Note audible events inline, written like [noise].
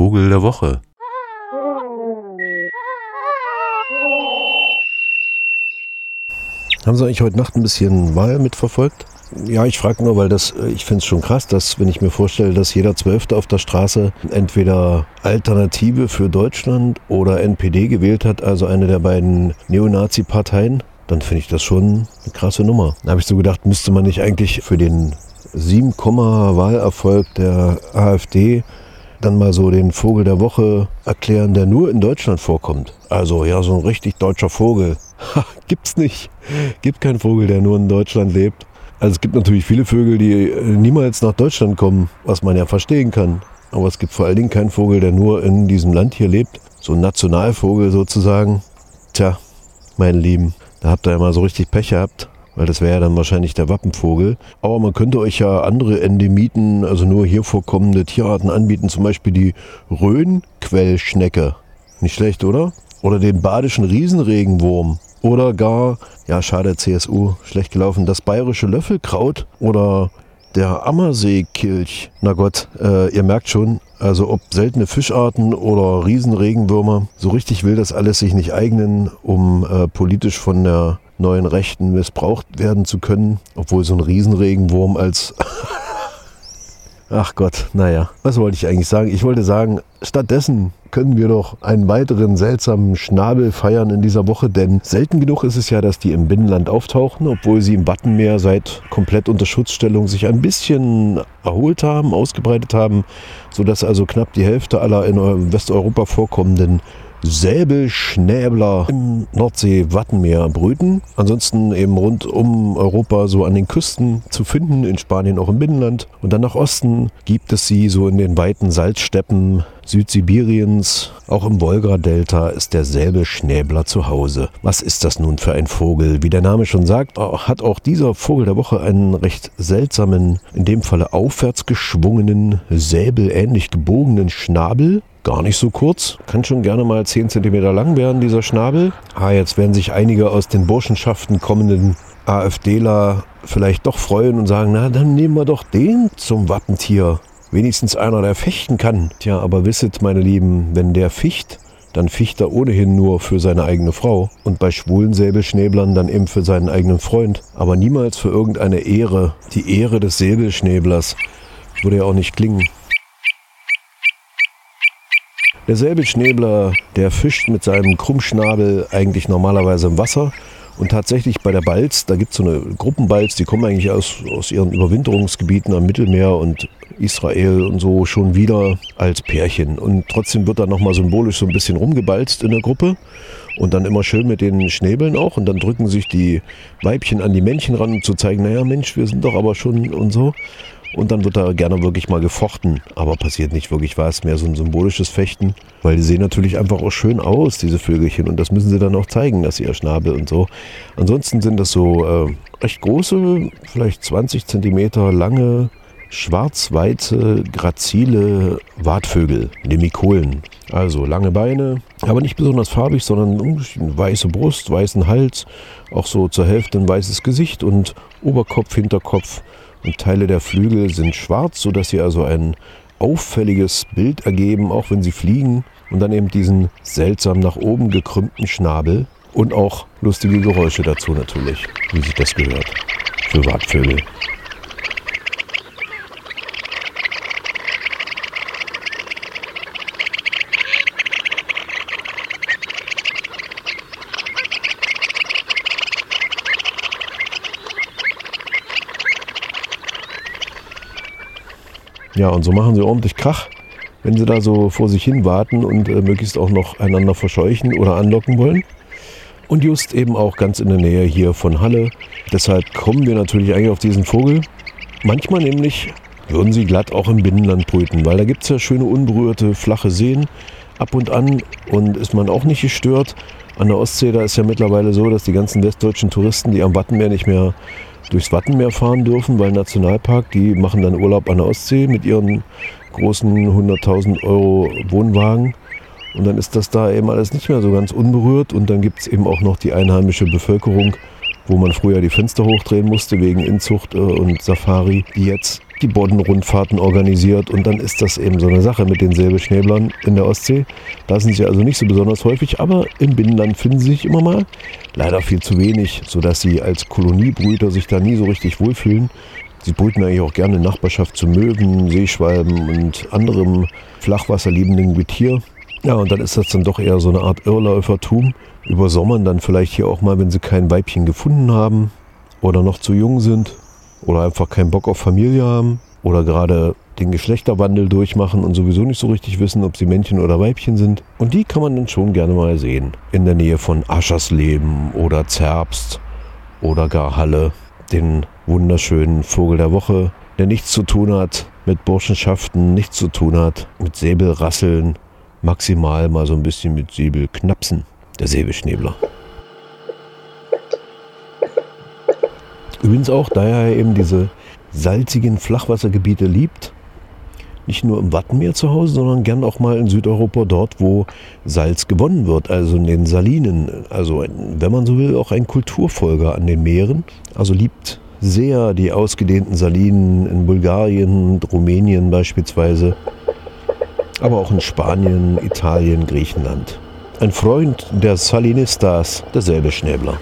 Vogel der Woche. Haben Sie eigentlich heute Nacht ein bisschen Wahl mitverfolgt? Ja, ich frage nur, weil das, äh, ich finde es schon krass, dass, wenn ich mir vorstelle, dass jeder Zwölfte auf der Straße entweder Alternative für Deutschland oder NPD gewählt hat, also eine der beiden Neonazi-Parteien, dann finde ich das schon eine krasse Nummer. Da habe ich so gedacht, müsste man nicht eigentlich für den 7, Wahlerfolg der AfD dann mal so den Vogel der Woche erklären, der nur in Deutschland vorkommt. Also ja, so ein richtig deutscher Vogel. Gibt's nicht. Gibt keinen Vogel, der nur in Deutschland lebt. Also es gibt natürlich viele Vögel, die äh, niemals nach Deutschland kommen, was man ja verstehen kann. Aber es gibt vor allen Dingen keinen Vogel, der nur in diesem Land hier lebt. So ein Nationalvogel sozusagen. Tja, meine Lieben, da habt ihr ja mal so richtig Pech gehabt weil das wäre ja dann wahrscheinlich der Wappenvogel. Aber man könnte euch ja andere Endemiten, also nur hier vorkommende Tierarten anbieten, zum Beispiel die Rhönquellschnecke. Nicht schlecht, oder? Oder den badischen Riesenregenwurm. Oder gar, ja schade, CSU, schlecht gelaufen, das bayerische Löffelkraut oder der Ammerseekilch. Na Gott, äh, ihr merkt schon, also ob seltene Fischarten oder Riesenregenwürmer, so richtig will das alles sich nicht eignen, um äh, politisch von der neuen Rechten missbraucht werden zu können, obwohl so ein Riesenregenwurm als [laughs] Ach Gott, naja, was wollte ich eigentlich sagen? Ich wollte sagen, stattdessen können wir doch einen weiteren seltsamen Schnabel feiern in dieser Woche, denn selten genug ist es ja, dass die im Binnenland auftauchen, obwohl sie im Wattenmeer seit komplett unter Schutzstellung sich ein bisschen erholt haben, ausgebreitet haben, sodass also knapp die Hälfte aller in Westeuropa vorkommenden Säbelschnäbler im Nordsee-Wattenmeer brüten. Ansonsten eben rund um Europa so an den Küsten zu finden, in Spanien auch im Binnenland. Und dann nach Osten gibt es sie so in den weiten Salzsteppen Südsibiriens. Auch im Wolga-Delta ist der Säbelschnäbler zu Hause. Was ist das nun für ein Vogel? Wie der Name schon sagt, hat auch dieser Vogel der Woche einen recht seltsamen, in dem Falle aufwärts geschwungenen, säbelähnlich gebogenen Schnabel gar nicht so kurz. Kann schon gerne mal 10 cm lang werden, dieser Schnabel. Ah, jetzt werden sich einige aus den Burschenschaften kommenden AfDler vielleicht doch freuen und sagen, na, dann nehmen wir doch den zum Wappentier. Wenigstens einer, der fechten kann. Tja, aber wisset, meine Lieben, wenn der ficht, dann ficht er ohnehin nur für seine eigene Frau und bei schwulen Säbelschnäblern dann eben für seinen eigenen Freund, aber niemals für irgendeine Ehre. Die Ehre des Säbelschnäblers würde ja auch nicht klingen. Der Säbelschnäbler, der fischt mit seinem Krummschnabel eigentlich normalerweise im Wasser. Und tatsächlich bei der Balz, da gibt es so eine Gruppenbalz, die kommen eigentlich aus, aus ihren Überwinterungsgebieten am Mittelmeer und Israel und so schon wieder als Pärchen. Und trotzdem wird da nochmal symbolisch so ein bisschen rumgebalzt in der Gruppe. Und dann immer schön mit den Schnäbeln auch. Und dann drücken sich die Weibchen an die Männchen ran, um zu zeigen, naja Mensch, wir sind doch aber schon und so. Und dann wird da gerne wirklich mal gefochten. Aber passiert nicht wirklich was, mehr so ein symbolisches Fechten. Weil die sehen natürlich einfach auch schön aus, diese Vögelchen. Und das müssen sie dann auch zeigen, dass sie ihr Schnabel und so. Ansonsten sind das so äh, recht große, vielleicht 20 Zentimeter lange, schwarz-weiße, grazile Wartvögel, Nemikolen. Also lange Beine, aber nicht besonders farbig, sondern weiße Brust, weißen Hals, auch so zur Hälfte ein weißes Gesicht und Oberkopf, Hinterkopf und Teile der Flügel sind schwarz, sodass sie also ein auffälliges Bild ergeben, auch wenn sie fliegen. Und dann eben diesen seltsam nach oben gekrümmten Schnabel und auch lustige Geräusche dazu natürlich, wie sich das gehört für Wartvögel. Ja, und so machen sie ordentlich Krach, wenn sie da so vor sich hin warten und äh, möglichst auch noch einander verscheuchen oder anlocken wollen. Und just eben auch ganz in der Nähe hier von Halle. Deshalb kommen wir natürlich eigentlich auf diesen Vogel. Manchmal nämlich würden sie glatt auch im Binnenland brüten, weil da gibt es ja schöne unberührte, flache Seen ab und an und ist man auch nicht gestört. An der Ostsee, da ist ja mittlerweile so, dass die ganzen westdeutschen Touristen, die am Wattenmeer nicht mehr durchs Wattenmeer fahren dürfen, weil Nationalpark, die machen dann Urlaub an der Ostsee mit ihren großen 100.000 Euro Wohnwagen. Und dann ist das da eben alles nicht mehr so ganz unberührt. Und dann gibt es eben auch noch die einheimische Bevölkerung, wo man früher die Fenster hochdrehen musste wegen Inzucht äh, und Safari, die jetzt die Boddenrundfahrten organisiert und dann ist das eben so eine Sache mit den Säbelschnäblern in der Ostsee. Da sind sie also nicht so besonders häufig, aber im Binnenland finden sie sich immer mal. Leider viel zu wenig, sodass sie als Koloniebrüter sich da nie so richtig wohlfühlen. Sie brüten eigentlich auch gerne in Nachbarschaft zu Möwen, Seeschwalben und anderem flachwasserliebenden Getier. Ja, und dann ist das dann doch eher so eine Art Irrläufertum. Übersommern dann vielleicht hier auch mal, wenn sie kein Weibchen gefunden haben oder noch zu jung sind oder einfach keinen Bock auf Familie haben oder gerade den Geschlechterwandel durchmachen und sowieso nicht so richtig wissen, ob sie Männchen oder Weibchen sind. Und die kann man dann schon gerne mal sehen. In der Nähe von Aschersleben oder Zerbst oder gar Halle. Den wunderschönen Vogel der Woche, der nichts zu tun hat mit Burschenschaften, nichts zu tun hat mit Säbelrasseln maximal mal so ein bisschen mit Säbel knapsen. Der Säbelschnäbler. Übrigens auch, da er eben diese salzigen Flachwassergebiete liebt, nicht nur im Wattenmeer zu Hause, sondern gern auch mal in Südeuropa dort, wo Salz gewonnen wird, also in den Salinen. Also, wenn man so will, auch ein Kulturfolger an den Meeren. Also liebt sehr die ausgedehnten Salinen in Bulgarien Rumänien beispielsweise aber auch in Spanien, Italien, Griechenland. Ein Freund der Salinistas, derselbe Schnäbler.